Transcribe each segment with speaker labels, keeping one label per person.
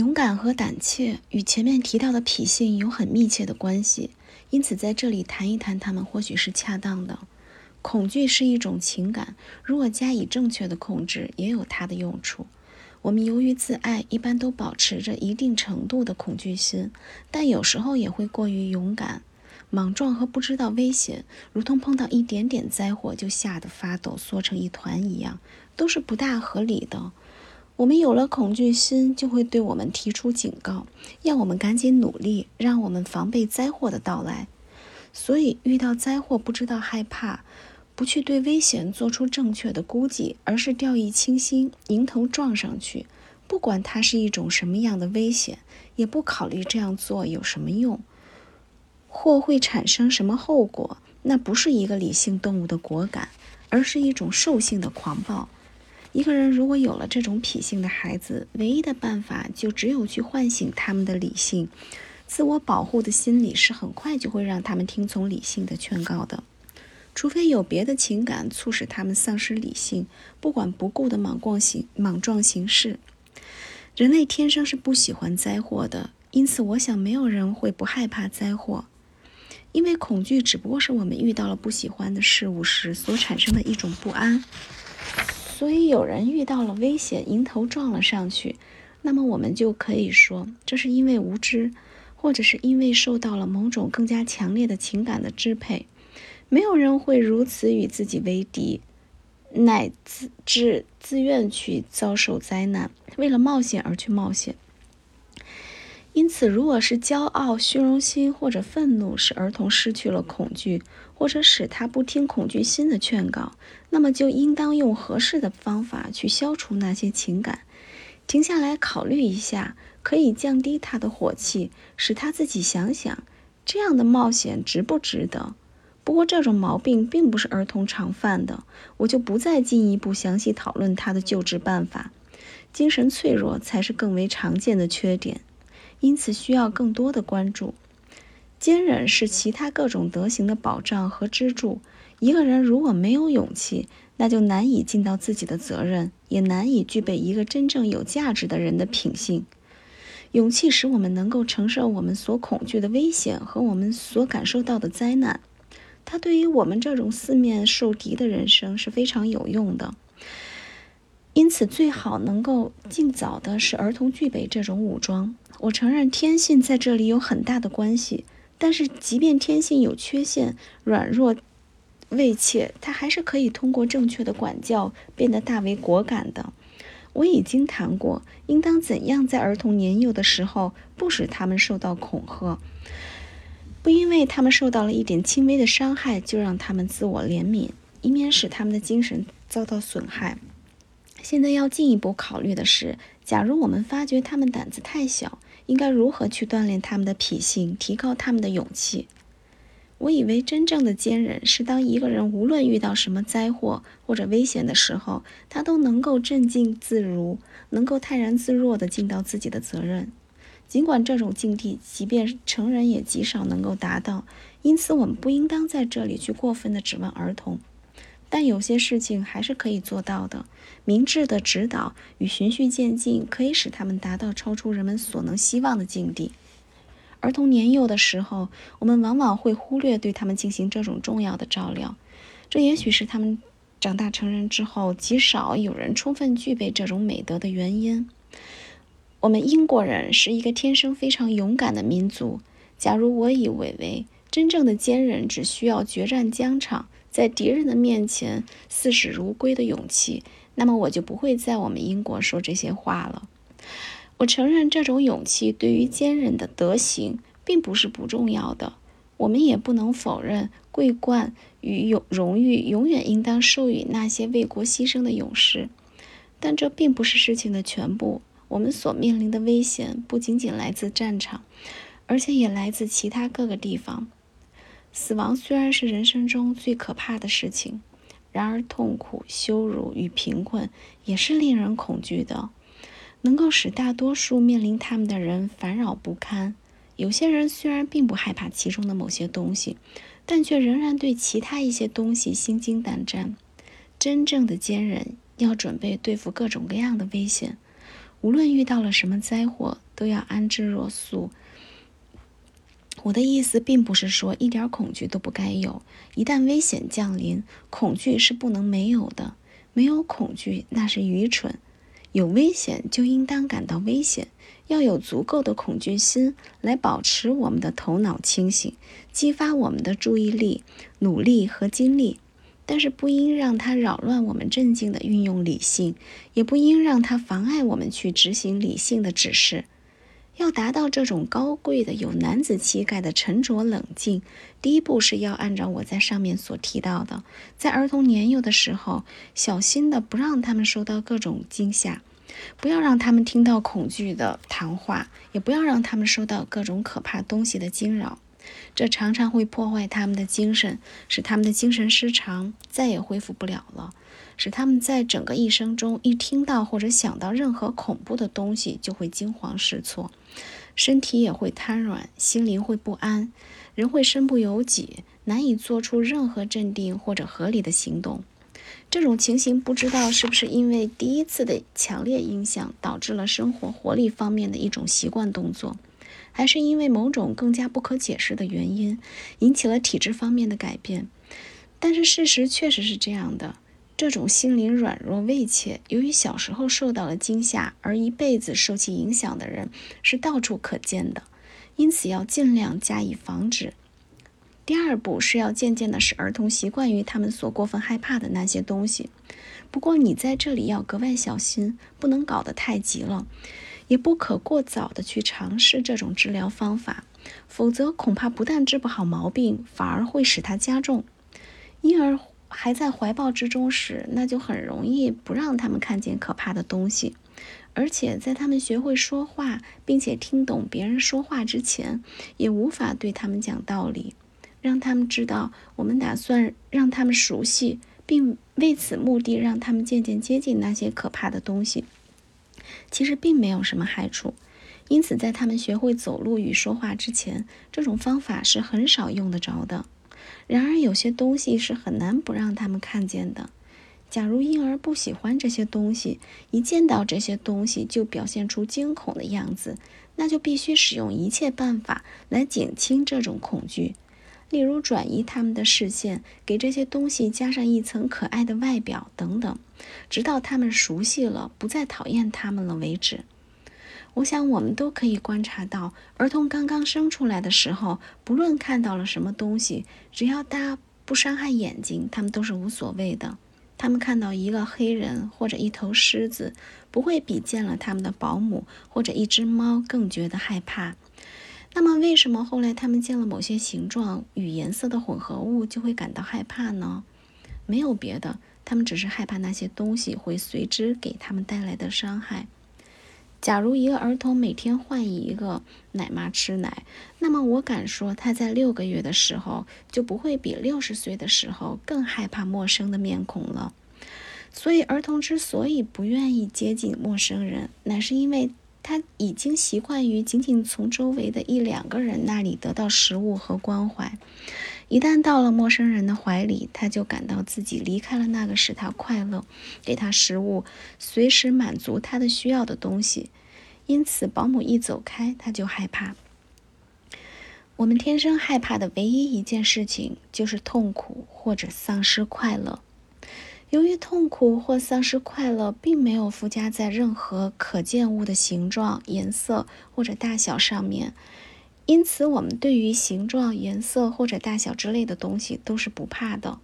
Speaker 1: 勇敢和胆怯与前面提到的脾性有很密切的关系，因此在这里谈一谈它们或许是恰当的。恐惧是一种情感，如果加以正确的控制，也有它的用处。我们由于自爱，一般都保持着一定程度的恐惧心，但有时候也会过于勇敢、莽撞和不知道危险，如同碰到一点点灾祸就吓得发抖、缩成一团一样，都是不大合理的。我们有了恐惧心，就会对我们提出警告，要我们赶紧努力，让我们防备灾祸的到来。所以，遇到灾祸不知道害怕，不去对危险做出正确的估计，而是掉以轻心，迎头撞上去，不管它是一种什么样的危险，也不考虑这样做有什么用，或会产生什么后果，那不是一个理性动物的果敢，而是一种兽性的狂暴。一个人如果有了这种脾性的孩子，唯一的办法就只有去唤醒他们的理性。自我保护的心理是很快就会让他们听从理性的劝告的，除非有别的情感促使他们丧失理性，不管不顾的莽撞行莽撞行事。人类天生是不喜欢灾祸的，因此我想没有人会不害怕灾祸，因为恐惧只不过是我们遇到了不喜欢的事物时所产生的一种不安。所以，有人遇到了危险，迎头撞了上去，那么我们就可以说，这是因为无知，或者是因为受到了某种更加强烈的情感的支配。没有人会如此与自己为敌，乃至自自愿去遭受灾难，为了冒险而去冒险。因此，如果是骄傲、虚荣心或者愤怒使儿童失去了恐惧，或者使他不听恐惧心的劝告，那么就应当用合适的方法去消除那些情感，停下来考虑一下，可以降低他的火气，使他自己想想，这样的冒险值不值得。不过，这种毛病并不是儿童常犯的，我就不再进一步详细讨论他的救治办法。精神脆弱才是更为常见的缺点。因此，需要更多的关注。坚忍是其他各种德行的保障和支柱。一个人如果没有勇气，那就难以尽到自己的责任，也难以具备一个真正有价值的人的品性。勇气使我们能够承受我们所恐惧的危险和我们所感受到的灾难。它对于我们这种四面受敌的人生是非常有用的。因此，最好能够尽早的使儿童具备这种武装。我承认天性在这里有很大的关系，但是即便天性有缺陷、软弱、畏怯，他还是可以通过正确的管教变得大为果敢的。我已经谈过，应当怎样在儿童年幼的时候不使他们受到恐吓，不因为他们受到了一点轻微的伤害就让他们自我怜悯，以免使他们的精神遭到损害。现在要进一步考虑的是，假如我们发觉他们胆子太小，应该如何去锻炼他们的脾性，提高他们的勇气？我以为真正的坚韧是当一个人无论遇到什么灾祸或者危险的时候，他都能够镇静自如，能够泰然自若地尽到自己的责任。尽管这种境地，即便成人也极少能够达到，因此我们不应当在这里去过分地指望儿童。但有些事情还是可以做到的。明智的指导与循序渐进，可以使他们达到超出人们所能希望的境地。儿童年幼的时候，我们往往会忽略对他们进行这种重要的照料。这也许是他们长大成人之后，极少有人充分具备这种美德的原因。我们英国人是一个天生非常勇敢的民族。假如我以为为真正的坚韧只需要决战疆场，在敌人的面前视死如归的勇气，那么我就不会在我们英国说这些话了。我承认这种勇气对于坚韧的德行并不是不重要的。我们也不能否认桂冠与永荣誉永远应当授予那些为国牺牲的勇士，但这并不是事情的全部。我们所面临的危险不仅仅来自战场，而且也来自其他各个地方。死亡虽然是人生中最可怕的事情，然而痛苦、羞辱与贫困也是令人恐惧的，能够使大多数面临他们的人烦扰不堪。有些人虽然并不害怕其中的某些东西，但却仍然对其他一些东西心惊胆战。真正的坚韧要准备对付各种各样的危险，无论遇到了什么灾祸，都要安之若素。我的意思并不是说一点恐惧都不该有，一旦危险降临，恐惧是不能没有的。没有恐惧那是愚蠢，有危险就应当感到危险，要有足够的恐惧心来保持我们的头脑清醒，激发我们的注意力、努力和精力。但是不应让它扰乱我们镇静的运用理性，也不应让它妨碍我们去执行理性的指示。要达到这种高贵的、有男子气概的沉着冷静，第一步是要按照我在上面所提到的，在儿童年幼的时候，小心的不让他们受到各种惊吓，不要让他们听到恐惧的谈话，也不要让他们受到各种可怕东西的惊扰。这常常会破坏他们的精神，使他们的精神失常，再也恢复不了了。使他们在整个一生中，一听到或者想到任何恐怖的东西，就会惊慌失措，身体也会瘫软，心灵会不安，人会身不由己，难以做出任何镇定或者合理的行动。这种情形，不知道是不是因为第一次的强烈影响，导致了生活活力方面的一种习惯动作。还是因为某种更加不可解释的原因，引起了体质方面的改变。但是事实确实是这样的：这种心灵软弱畏怯，由于小时候受到了惊吓而一辈子受其影响的人，是到处可见的。因此要尽量加以防止。第二步是要渐渐地使儿童习惯于他们所过分害怕的那些东西。不过你在这里要格外小心，不能搞得太急了。也不可过早的去尝试这种治疗方法，否则恐怕不但治不好毛病，反而会使它加重。婴儿还在怀抱之中时，那就很容易不让他们看见可怕的东西，而且在他们学会说话并且听懂别人说话之前，也无法对他们讲道理，让他们知道我们打算让他们熟悉，并为此目的让他们渐渐接近那些可怕的东西。其实并没有什么害处，因此在他们学会走路与说话之前，这种方法是很少用得着的。然而，有些东西是很难不让他们看见的。假如婴儿不喜欢这些东西，一见到这些东西就表现出惊恐的样子，那就必须使用一切办法来减轻这种恐惧。例如转移他们的视线，给这些东西加上一层可爱的外表等等，直到他们熟悉了，不再讨厌他们了为止。我想我们都可以观察到，儿童刚刚生出来的时候，不论看到了什么东西，只要它不伤害眼睛，他们都是无所谓的。他们看到一个黑人或者一头狮子，不会比见了他们的保姆或者一只猫更觉得害怕。那么，为什么后来他们见了某些形状与颜色的混合物就会感到害怕呢？没有别的，他们只是害怕那些东西会随之给他们带来的伤害。假如一个儿童每天换一个奶妈吃奶，那么我敢说他在六个月的时候就不会比六十岁的时候更害怕陌生的面孔了。所以，儿童之所以不愿意接近陌生人，乃是因为。他已经习惯于仅仅从周围的一两个人那里得到食物和关怀，一旦到了陌生人的怀里，他就感到自己离开了那个使他快乐、给他食物、随时满足他的需要的东西。因此，保姆一走开，他就害怕。我们天生害怕的唯一一件事情，就是痛苦或者丧失快乐。由于痛苦或丧失快乐并没有附加在任何可见物的形状、颜色或者大小上面，因此我们对于形状、颜色或者大小之类的东西都是不怕的，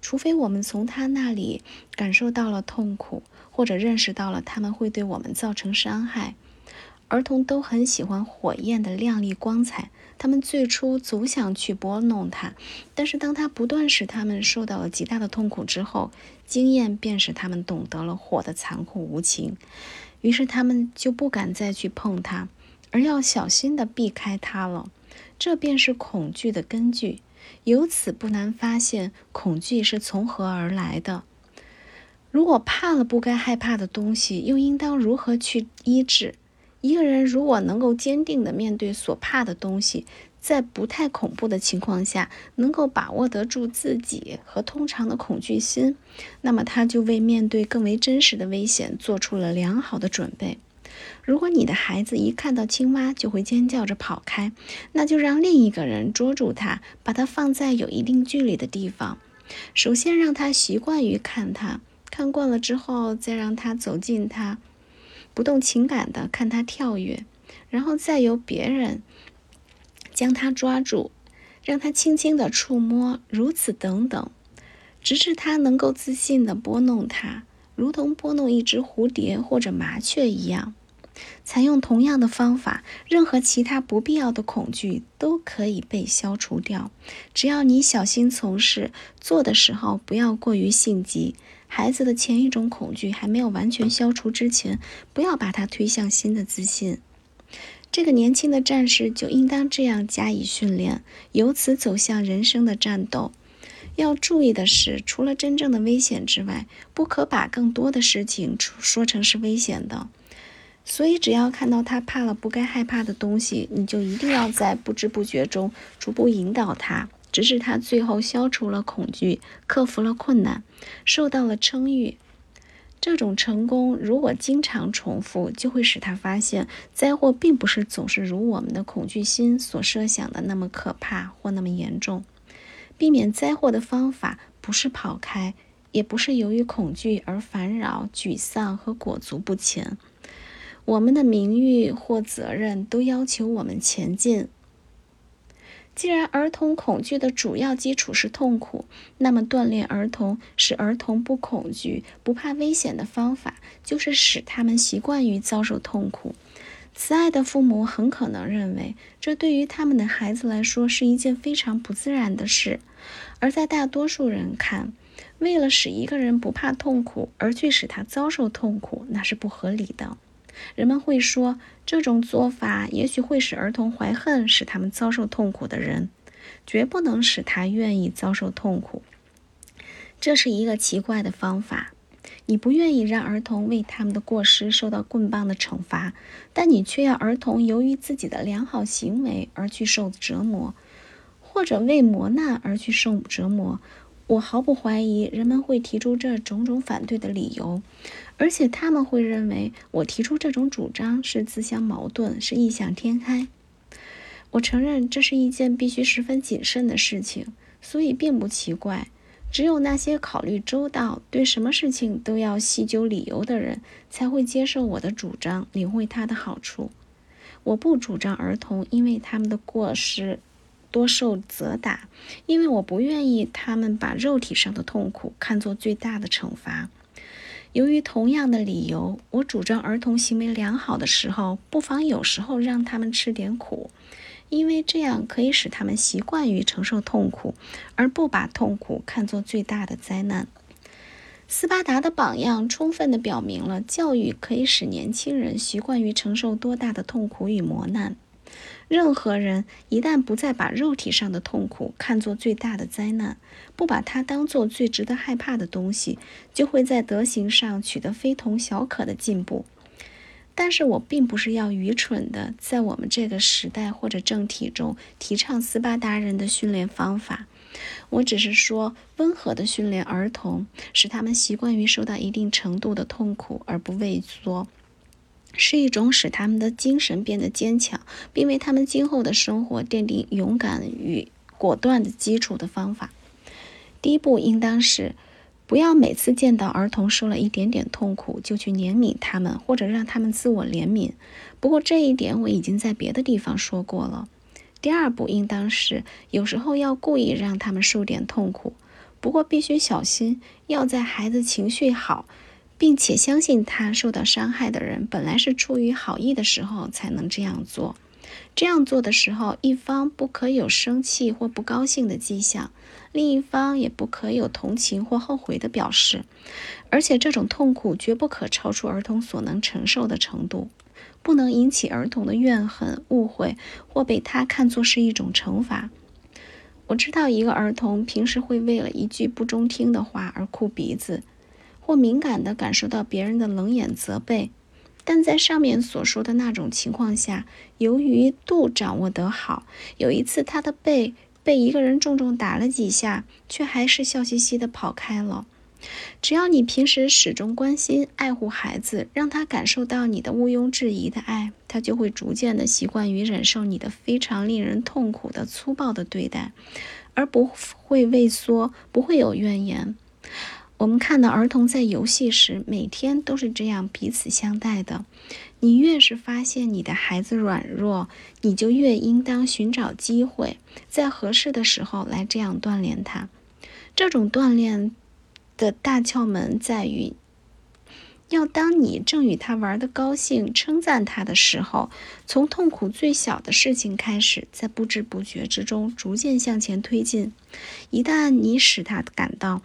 Speaker 1: 除非我们从他那里感受到了痛苦，或者认识到了他们会对我们造成伤害。儿童都很喜欢火焰的亮丽光彩，他们最初总想去拨弄它，但是当它不断使他们受到了极大的痛苦之后，经验便使他们懂得了火的残酷无情，于是他们就不敢再去碰它，而要小心地避开它了。这便是恐惧的根据。由此不难发现，恐惧是从何而来的。如果怕了不该害怕的东西，又应当如何去医治？一个人如果能够坚定地面对所怕的东西，在不太恐怖的情况下，能够把握得住自己和通常的恐惧心，那么他就为面对更为真实的危险做出了良好的准备。如果你的孩子一看到青蛙就会尖叫着跑开，那就让另一个人捉住他，把它放在有一定距离的地方。首先让他习惯于看它，看惯了之后，再让他走近它，不动情感的看它跳跃，然后再由别人将它抓住，让他轻轻的触摸，如此等等，直至他能够自信的拨弄它，如同拨弄一只蝴蝶或者麻雀一样。采用同样的方法，任何其他不必要的恐惧都可以被消除掉。只要你小心从事，做的时候不要过于性急。孩子的前一种恐惧还没有完全消除之前，不要把他推向新的自信。这个年轻的战士就应当这样加以训练，由此走向人生的战斗。要注意的是，除了真正的危险之外，不可把更多的事情说成是危险的。所以，只要看到他怕了不该害怕的东西，你就一定要在不知不觉中逐步引导他，直至他最后消除了恐惧，克服了困难，受到了称誉。这种成功如果经常重复，就会使他发现灾祸并不是总是如我们的恐惧心所设想的那么可怕或那么严重。避免灾祸的方法不是跑开，也不是由于恐惧而烦扰、沮丧和裹足不前。我们的名誉或责任都要求我们前进。既然儿童恐惧的主要基础是痛苦，那么锻炼儿童使儿童不恐惧、不怕危险的方法，就是使他们习惯于遭受痛苦。慈爱的父母很可能认为，这对于他们的孩子来说是一件非常不自然的事；而在大多数人看，为了使一个人不怕痛苦而去使他遭受痛苦，那是不合理的。人们会说，这种做法也许会使儿童怀恨，使他们遭受痛苦的人，绝不能使他愿意遭受痛苦。这是一个奇怪的方法。你不愿意让儿童为他们的过失受到棍棒的惩罚，但你却要儿童由于自己的良好行为而去受折磨，或者为磨难而去受折磨。我毫不怀疑人们会提出这种种反对的理由。而且他们会认为我提出这种主张是自相矛盾，是异想天开。我承认这是一件必须十分谨慎的事情，所以并不奇怪。只有那些考虑周到、对什么事情都要细究理由的人，才会接受我的主张，领会它的好处。我不主张儿童因为他们的过失多受责打，因为我不愿意他们把肉体上的痛苦看作最大的惩罚。由于同样的理由，我主张儿童行为良好的时候，不妨有时候让他们吃点苦，因为这样可以使他们习惯于承受痛苦，而不把痛苦看作最大的灾难。斯巴达的榜样充分地表明了，教育可以使年轻人习惯于承受多大的痛苦与磨难。任何人一旦不再把肉体上的痛苦看作最大的灾难，不把它当作最值得害怕的东西，就会在德行上取得非同小可的进步。但是我并不是要愚蠢的在我们这个时代或者政体中提倡斯巴达人的训练方法，我只是说温和的训练儿童，使他们习惯于受到一定程度的痛苦而不畏缩。是一种使他们的精神变得坚强，并为他们今后的生活奠定勇敢与果断的基础的方法。第一步应当是，不要每次见到儿童受了一点点痛苦就去怜悯他们，或者让他们自我怜悯。不过这一点我已经在别的地方说过了。第二步应当是，有时候要故意让他们受点痛苦，不过必须小心，要在孩子情绪好。并且相信他受到伤害的人本来是出于好意的时候才能这样做。这样做的时候，一方不可有生气或不高兴的迹象，另一方也不可有同情或后悔的表示。而且这种痛苦绝不可超出儿童所能承受的程度，不能引起儿童的怨恨、误会或被他看作是一种惩罚。我知道一个儿童平时会为了一句不中听的话而哭鼻子。或敏感地感受到别人的冷眼责备，但在上面所说的那种情况下，由于度掌握得好，有一次他的背被一个人重重打了几下，却还是笑嘻嘻地跑开了。只要你平时始终关心、爱护孩子，让他感受到你的毋庸置疑的爱，他就会逐渐的习惯于忍受你的非常令人痛苦的粗暴的对待，而不会畏缩，不会有怨言。我们看到儿童在游戏时，每天都是这样彼此相待的。你越是发现你的孩子软弱，你就越应当寻找机会，在合适的时候来这样锻炼他。这种锻炼的大窍门在于，要当你正与他玩的高兴、称赞他的时候，从痛苦最小的事情开始，在不知不觉之中逐渐向前推进。一旦你使他感到，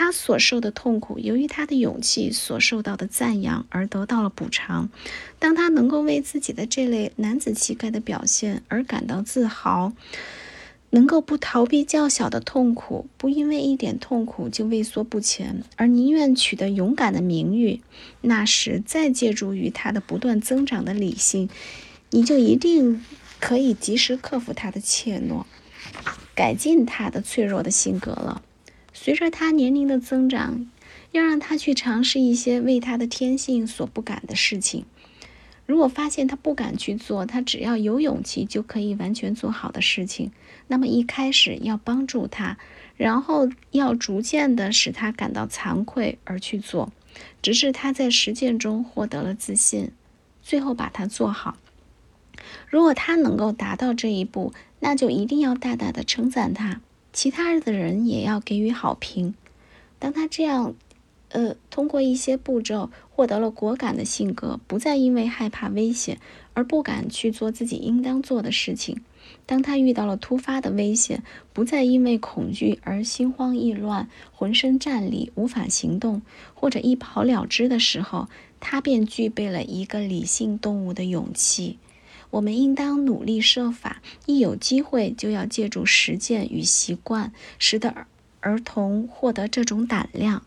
Speaker 1: 他所受的痛苦，由于他的勇气所受到的赞扬而得到了补偿。当他能够为自己的这类男子气概的表现而感到自豪，能够不逃避较小的痛苦，不因为一点痛苦就畏缩不前，而宁愿取得勇敢的名誉，那时再借助于他的不断增长的理性，你就一定可以及时克服他的怯懦，改进他的脆弱的性格了。随着他年龄的增长，要让他去尝试一些为他的天性所不敢的事情。如果发现他不敢去做他只要有勇气就可以完全做好的事情，那么一开始要帮助他，然后要逐渐的使他感到惭愧而去做，直至他在实践中获得了自信，最后把它做好。如果他能够达到这一步，那就一定要大大的称赞他。其他的人也要给予好评。当他这样，呃，通过一些步骤获得了果敢的性格，不再因为害怕危险而不敢去做自己应当做的事情；当他遇到了突发的危险，不再因为恐惧而心慌意乱、浑身战栗、无法行动或者一跑了之的时候，他便具备了一个理性动物的勇气。我们应当努力设法，一有机会就要借助实践与习惯，使得儿童获得这种胆量。